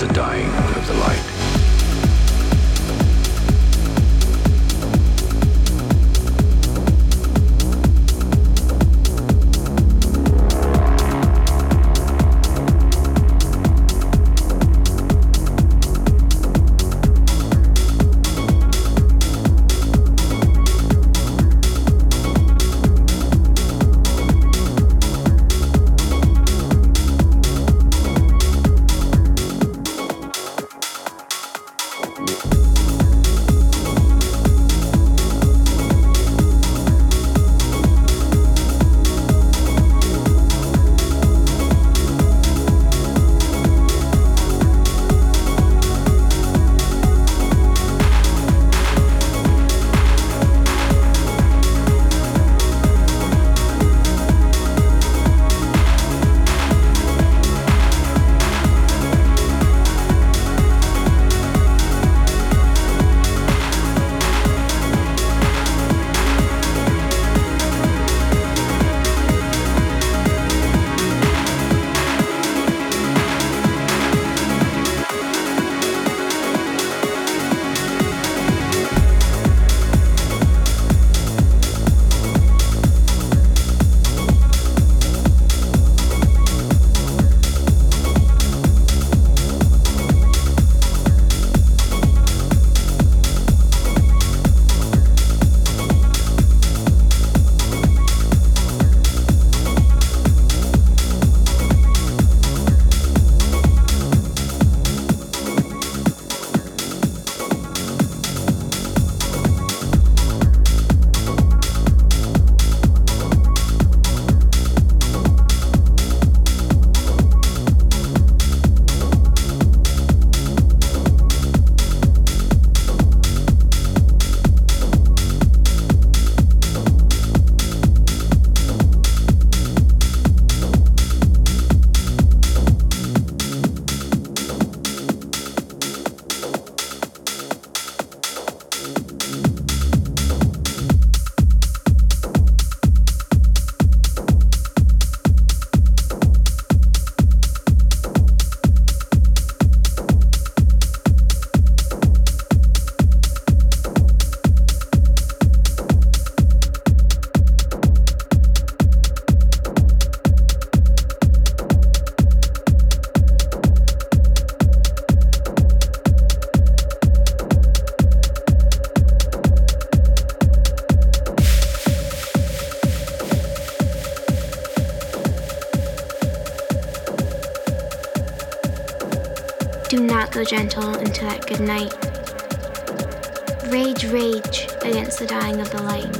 the dying of the light. so gentle into that good night. Rage, rage against the dying of the light.